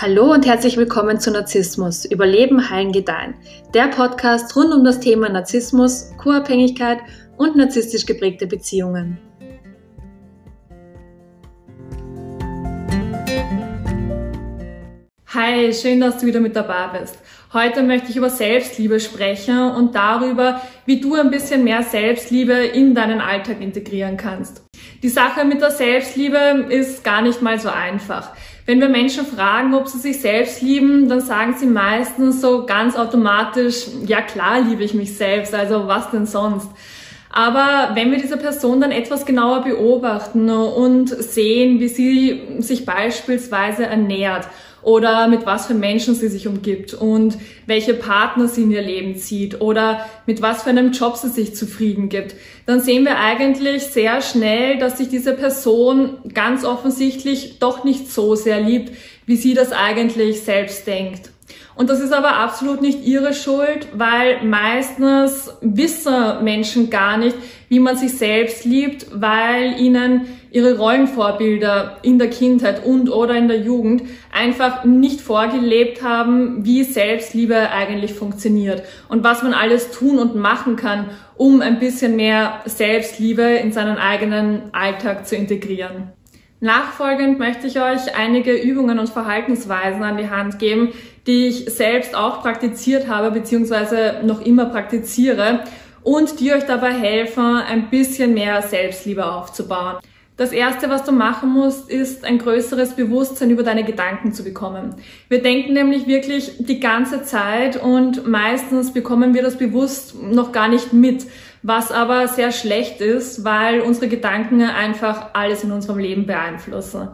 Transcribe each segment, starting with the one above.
Hallo und herzlich willkommen zu Narzissmus, Überleben, Heilen, Gedeihen. Der Podcast rund um das Thema Narzissmus, Co-Abhängigkeit und narzisstisch geprägte Beziehungen. Hi, schön, dass du wieder mit dabei bist. Heute möchte ich über Selbstliebe sprechen und darüber, wie du ein bisschen mehr Selbstliebe in deinen Alltag integrieren kannst. Die Sache mit der Selbstliebe ist gar nicht mal so einfach. Wenn wir Menschen fragen, ob sie sich selbst lieben, dann sagen sie meistens so ganz automatisch, ja klar liebe ich mich selbst, also was denn sonst? Aber wenn wir diese Person dann etwas genauer beobachten und sehen, wie sie sich beispielsweise ernährt oder mit was für Menschen sie sich umgibt und welche Partner sie in ihr Leben zieht oder mit was für einem Job sie sich zufrieden gibt, dann sehen wir eigentlich sehr schnell, dass sich diese Person ganz offensichtlich doch nicht so sehr liebt, wie sie das eigentlich selbst denkt. Und das ist aber absolut nicht ihre Schuld, weil meistens wissen Menschen gar nicht, wie man sich selbst liebt, weil ihnen ihre Rollenvorbilder in der Kindheit und oder in der Jugend einfach nicht vorgelebt haben, wie Selbstliebe eigentlich funktioniert und was man alles tun und machen kann, um ein bisschen mehr Selbstliebe in seinen eigenen Alltag zu integrieren. Nachfolgend möchte ich euch einige Übungen und Verhaltensweisen an die Hand geben, die ich selbst auch praktiziert habe bzw. noch immer praktiziere und die euch dabei helfen, ein bisschen mehr Selbstliebe aufzubauen. Das erste, was du machen musst, ist ein größeres Bewusstsein über deine Gedanken zu bekommen. Wir denken nämlich wirklich die ganze Zeit und meistens bekommen wir das bewusst noch gar nicht mit, was aber sehr schlecht ist, weil unsere Gedanken einfach alles in unserem Leben beeinflussen.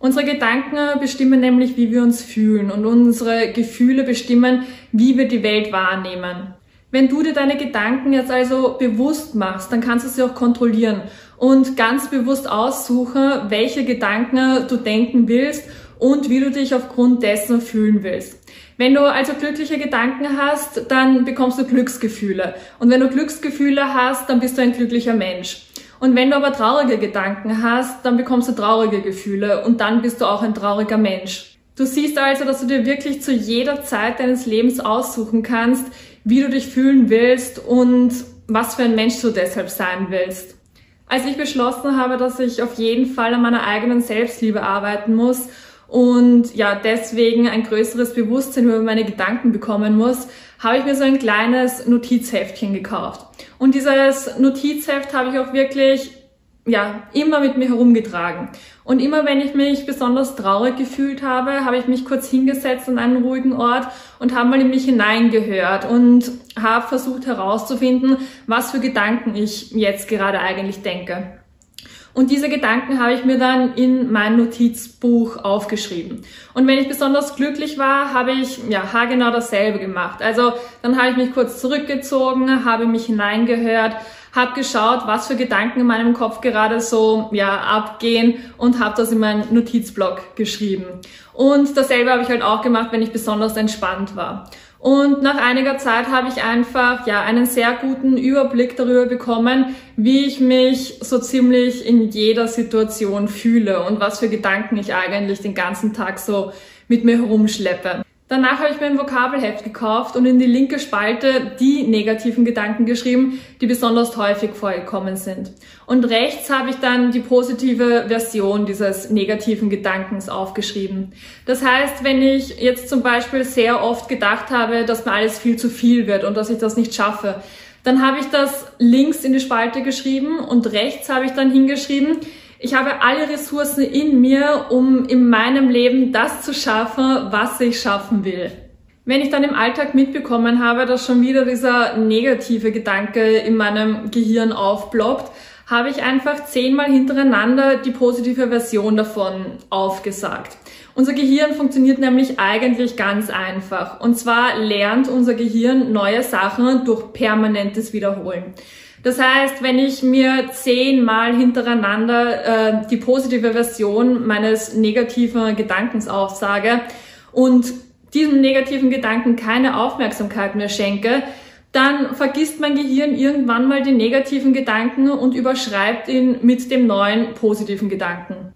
Unsere Gedanken bestimmen nämlich, wie wir uns fühlen und unsere Gefühle bestimmen, wie wir die Welt wahrnehmen. Wenn du dir deine Gedanken jetzt also bewusst machst, dann kannst du sie auch kontrollieren und ganz bewusst aussuchen, welche Gedanken du denken willst und wie du dich aufgrund dessen fühlen willst. Wenn du also glückliche Gedanken hast, dann bekommst du Glücksgefühle. Und wenn du Glücksgefühle hast, dann bist du ein glücklicher Mensch. Und wenn du aber traurige Gedanken hast, dann bekommst du traurige Gefühle und dann bist du auch ein trauriger Mensch. Du siehst also, dass du dir wirklich zu jeder Zeit deines Lebens aussuchen kannst, wie du dich fühlen willst und was für ein Mensch du deshalb sein willst. Als ich beschlossen habe, dass ich auf jeden Fall an meiner eigenen Selbstliebe arbeiten muss und ja, deswegen ein größeres Bewusstsein über meine Gedanken bekommen muss, habe ich mir so ein kleines Notizheftchen gekauft. Und dieses Notizheft habe ich auch wirklich ja, immer mit mir herumgetragen. Und immer wenn ich mich besonders traurig gefühlt habe, habe ich mich kurz hingesetzt an einen ruhigen Ort und habe mal in mich hineingehört und habe versucht herauszufinden, was für Gedanken ich jetzt gerade eigentlich denke. Und diese Gedanken habe ich mir dann in mein Notizbuch aufgeschrieben. Und wenn ich besonders glücklich war, habe ich ja haargenau dasselbe gemacht. Also dann habe ich mich kurz zurückgezogen, habe mich hineingehört, habe geschaut, was für Gedanken in meinem Kopf gerade so ja abgehen und habe das in meinen Notizblock geschrieben. Und dasselbe habe ich halt auch gemacht, wenn ich besonders entspannt war. Und nach einiger Zeit habe ich einfach ja einen sehr guten Überblick darüber bekommen, wie ich mich so ziemlich in jeder Situation fühle und was für Gedanken ich eigentlich den ganzen Tag so mit mir herumschleppe. Danach habe ich mir ein Vokabelheft gekauft und in die linke Spalte die negativen Gedanken geschrieben, die besonders häufig vorgekommen sind. Und rechts habe ich dann die positive Version dieses negativen Gedankens aufgeschrieben. Das heißt, wenn ich jetzt zum Beispiel sehr oft gedacht habe, dass mir alles viel zu viel wird und dass ich das nicht schaffe, dann habe ich das links in die Spalte geschrieben und rechts habe ich dann hingeschrieben, ich habe alle Ressourcen in mir, um in meinem Leben das zu schaffen, was ich schaffen will. Wenn ich dann im Alltag mitbekommen habe, dass schon wieder dieser negative Gedanke in meinem Gehirn aufploppt, habe ich einfach zehnmal hintereinander die positive Version davon aufgesagt. Unser Gehirn funktioniert nämlich eigentlich ganz einfach. Und zwar lernt unser Gehirn neue Sachen durch permanentes Wiederholen. Das heißt, wenn ich mir zehnmal hintereinander äh, die positive Version meines negativen Gedankens aufsage und diesem negativen Gedanken keine Aufmerksamkeit mehr schenke, dann vergisst mein Gehirn irgendwann mal den negativen Gedanken und überschreibt ihn mit dem neuen positiven Gedanken.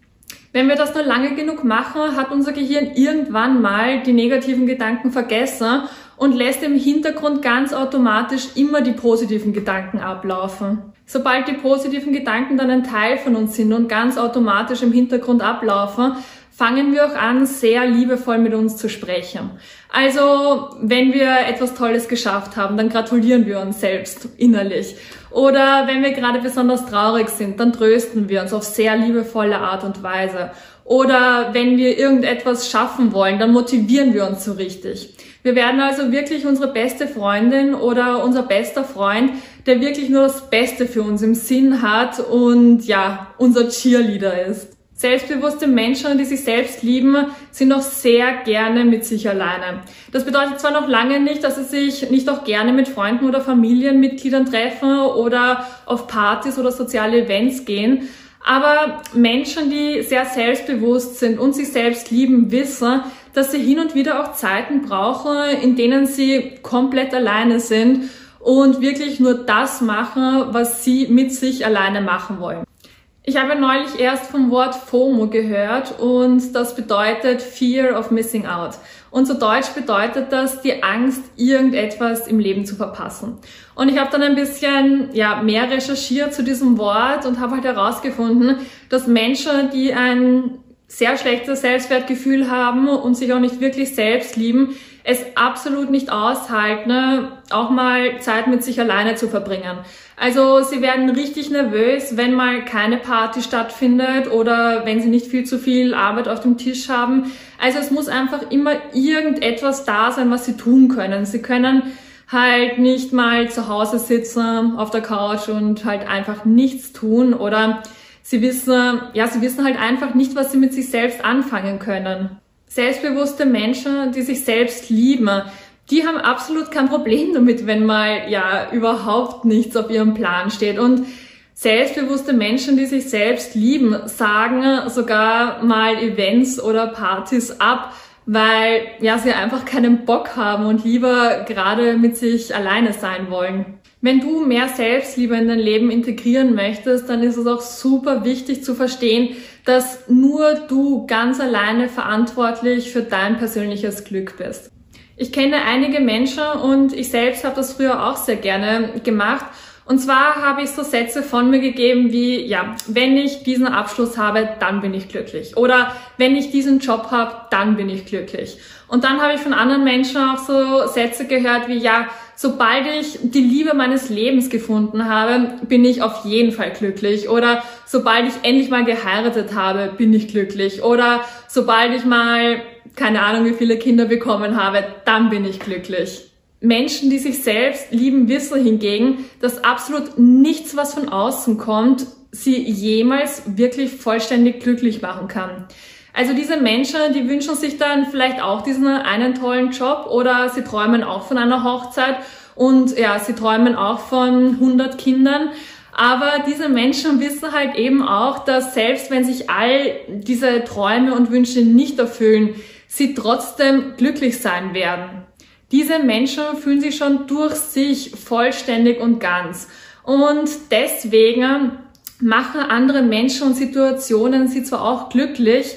Wenn wir das nur lange genug machen, hat unser Gehirn irgendwann mal die negativen Gedanken vergessen und lässt im Hintergrund ganz automatisch immer die positiven Gedanken ablaufen. Sobald die positiven Gedanken dann ein Teil von uns sind und ganz automatisch im Hintergrund ablaufen, fangen wir auch an, sehr liebevoll mit uns zu sprechen. Also, wenn wir etwas Tolles geschafft haben, dann gratulieren wir uns selbst innerlich. Oder wenn wir gerade besonders traurig sind, dann trösten wir uns auf sehr liebevolle Art und Weise. Oder wenn wir irgendetwas schaffen wollen, dann motivieren wir uns so richtig. Wir werden also wirklich unsere beste Freundin oder unser bester Freund, der wirklich nur das Beste für uns im Sinn hat und ja, unser Cheerleader ist. Selbstbewusste Menschen, die sich selbst lieben, sind auch sehr gerne mit sich alleine. Das bedeutet zwar noch lange nicht, dass sie sich nicht auch gerne mit Freunden oder Familienmitgliedern treffen oder auf Partys oder soziale Events gehen, aber Menschen, die sehr selbstbewusst sind und sich selbst lieben, wissen, dass sie hin und wieder auch Zeiten brauchen, in denen sie komplett alleine sind und wirklich nur das machen, was sie mit sich alleine machen wollen. Ich habe neulich erst vom Wort FOMO gehört und das bedeutet Fear of Missing Out. Und zu Deutsch bedeutet das die Angst, irgendetwas im Leben zu verpassen. Und ich habe dann ein bisschen ja, mehr recherchiert zu diesem Wort und habe halt herausgefunden, dass Menschen, die ein sehr schlechtes Selbstwertgefühl haben und sich auch nicht wirklich selbst lieben, es absolut nicht aushalten, auch mal Zeit mit sich alleine zu verbringen. Also sie werden richtig nervös, wenn mal keine Party stattfindet oder wenn sie nicht viel zu viel Arbeit auf dem Tisch haben. Also es muss einfach immer irgendetwas da sein, was sie tun können. Sie können halt nicht mal zu Hause sitzen auf der Couch und halt einfach nichts tun oder sie wissen, ja, sie wissen halt einfach nicht, was sie mit sich selbst anfangen können. Selbstbewusste Menschen, die sich selbst lieben, die haben absolut kein Problem damit, wenn mal ja überhaupt nichts auf ihrem Plan steht. Und selbstbewusste Menschen, die sich selbst lieben, sagen sogar mal Events oder Partys ab, weil ja sie einfach keinen Bock haben und lieber gerade mit sich alleine sein wollen. Wenn du mehr Selbstliebe in dein Leben integrieren möchtest, dann ist es auch super wichtig zu verstehen, dass nur du ganz alleine verantwortlich für dein persönliches Glück bist. Ich kenne einige Menschen und ich selbst habe das früher auch sehr gerne gemacht. Und zwar habe ich so Sätze von mir gegeben wie, ja, wenn ich diesen Abschluss habe, dann bin ich glücklich. Oder wenn ich diesen Job habe, dann bin ich glücklich. Und dann habe ich von anderen Menschen auch so Sätze gehört wie, ja, sobald ich die Liebe meines Lebens gefunden habe, bin ich auf jeden Fall glücklich. Oder sobald ich endlich mal geheiratet habe, bin ich glücklich. Oder sobald ich mal keine Ahnung, wie viele Kinder bekommen habe, dann bin ich glücklich. Menschen, die sich selbst lieben, wissen hingegen, dass absolut nichts, was von außen kommt, sie jemals wirklich vollständig glücklich machen kann. Also diese Menschen, die wünschen sich dann vielleicht auch diesen einen tollen Job oder sie träumen auch von einer Hochzeit und ja, sie träumen auch von 100 Kindern. Aber diese Menschen wissen halt eben auch, dass selbst wenn sich all diese Träume und Wünsche nicht erfüllen, sie trotzdem glücklich sein werden. Diese Menschen fühlen sich schon durch sich vollständig und ganz. Und deswegen machen andere Menschen und Situationen sie zwar auch glücklich,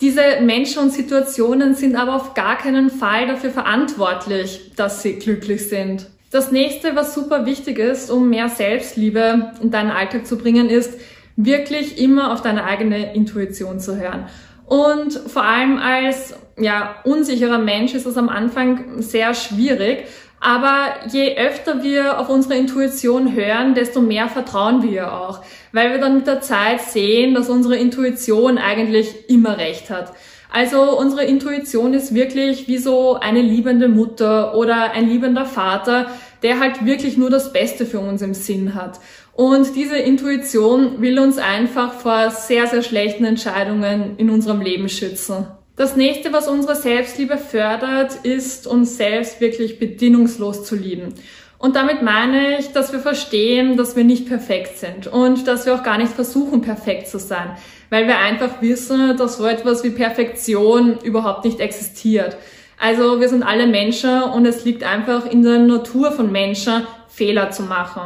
diese Menschen und Situationen sind aber auf gar keinen Fall dafür verantwortlich, dass sie glücklich sind. Das nächste, was super wichtig ist, um mehr Selbstliebe in deinen Alltag zu bringen, ist, wirklich immer auf deine eigene Intuition zu hören. Und vor allem als ja, unsicherer Mensch ist es am Anfang sehr schwierig. Aber je öfter wir auf unsere Intuition hören, desto mehr vertrauen wir auch. Weil wir dann mit der Zeit sehen, dass unsere Intuition eigentlich immer recht hat. Also unsere Intuition ist wirklich wie so eine liebende Mutter oder ein liebender Vater, der halt wirklich nur das Beste für uns im Sinn hat. Und diese Intuition will uns einfach vor sehr, sehr schlechten Entscheidungen in unserem Leben schützen. Das nächste, was unsere Selbstliebe fördert, ist uns selbst wirklich bedingungslos zu lieben. Und damit meine ich, dass wir verstehen, dass wir nicht perfekt sind und dass wir auch gar nicht versuchen, perfekt zu sein, weil wir einfach wissen, dass so etwas wie Perfektion überhaupt nicht existiert. Also wir sind alle Menschen und es liegt einfach in der Natur von Menschen, Fehler zu machen.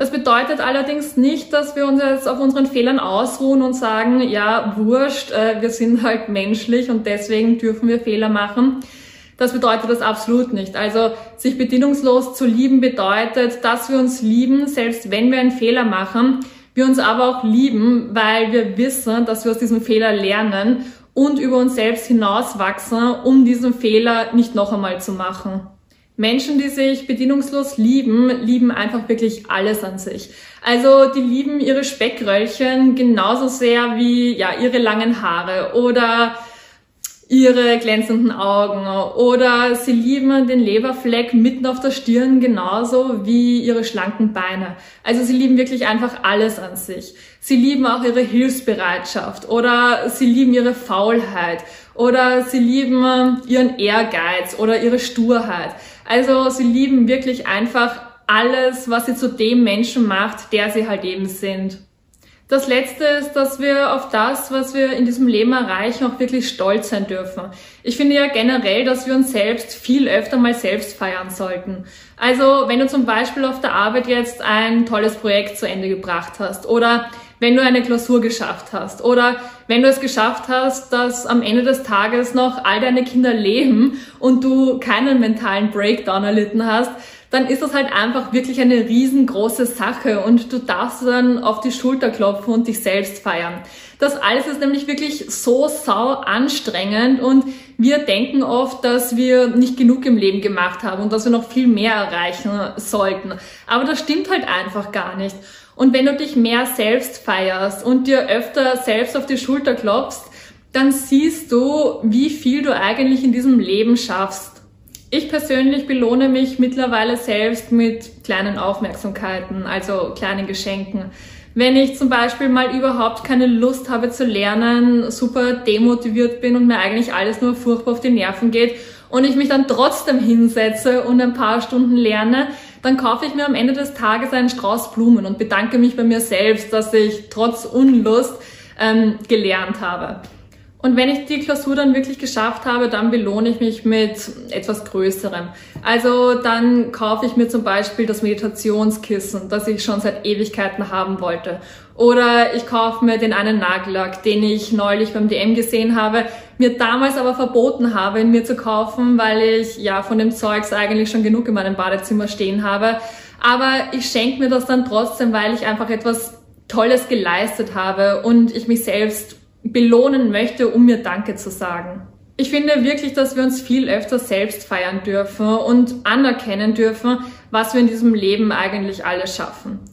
Das bedeutet allerdings nicht, dass wir uns jetzt auf unseren Fehlern ausruhen und sagen, ja, wurscht, äh, wir sind halt menschlich und deswegen dürfen wir Fehler machen. Das bedeutet das absolut nicht. Also sich bedingungslos zu lieben bedeutet, dass wir uns lieben, selbst wenn wir einen Fehler machen, wir uns aber auch lieben, weil wir wissen, dass wir aus diesem Fehler lernen und über uns selbst hinauswachsen, um diesen Fehler nicht noch einmal zu machen. Menschen, die sich bedienungslos lieben, lieben einfach wirklich alles an sich. Also die lieben ihre Speckröllchen genauso sehr wie ja ihre langen Haare oder ihre glänzenden Augen oder sie lieben den Leberfleck mitten auf der Stirn genauso wie ihre schlanken Beine. Also sie lieben wirklich einfach alles an sich. Sie lieben auch ihre Hilfsbereitschaft oder sie lieben ihre Faulheit oder sie lieben ihren Ehrgeiz oder ihre Sturheit. Also sie lieben wirklich einfach alles, was sie zu dem Menschen macht, der sie halt eben sind. Das Letzte ist, dass wir auf das, was wir in diesem Leben erreichen, auch wirklich stolz sein dürfen. Ich finde ja generell, dass wir uns selbst viel öfter mal selbst feiern sollten. Also wenn du zum Beispiel auf der Arbeit jetzt ein tolles Projekt zu Ende gebracht hast oder wenn du eine Klausur geschafft hast oder wenn du es geschafft hast, dass am Ende des Tages noch all deine Kinder leben und du keinen mentalen Breakdown erlitten hast, dann ist das halt einfach wirklich eine riesengroße Sache und du darfst dann auf die Schulter klopfen und dich selbst feiern. Das alles ist nämlich wirklich so sau anstrengend und wir denken oft, dass wir nicht genug im Leben gemacht haben und dass wir noch viel mehr erreichen sollten. Aber das stimmt halt einfach gar nicht. Und wenn du dich mehr selbst feierst und dir öfter selbst auf die Schulter klopfst, dann siehst du, wie viel du eigentlich in diesem Leben schaffst. Ich persönlich belohne mich mittlerweile selbst mit kleinen Aufmerksamkeiten, also kleinen Geschenken. Wenn ich zum Beispiel mal überhaupt keine Lust habe zu lernen, super demotiviert bin und mir eigentlich alles nur furchtbar auf die Nerven geht und ich mich dann trotzdem hinsetze und ein paar Stunden lerne, dann kaufe ich mir am Ende des Tages einen Strauß Blumen und bedanke mich bei mir selbst, dass ich trotz Unlust ähm, gelernt habe. Und wenn ich die Klausur dann wirklich geschafft habe, dann belohne ich mich mit etwas Größerem. Also dann kaufe ich mir zum Beispiel das Meditationskissen, das ich schon seit Ewigkeiten haben wollte. Oder ich kaufe mir den einen Nagellack, den ich neulich beim DM gesehen habe, mir damals aber verboten habe, ihn mir zu kaufen, weil ich ja von dem Zeugs eigentlich schon genug in meinem Badezimmer stehen habe. Aber ich schenke mir das dann trotzdem, weil ich einfach etwas Tolles geleistet habe und ich mich selbst belohnen möchte, um mir Danke zu sagen. Ich finde wirklich, dass wir uns viel öfter selbst feiern dürfen und anerkennen dürfen, was wir in diesem Leben eigentlich alles schaffen.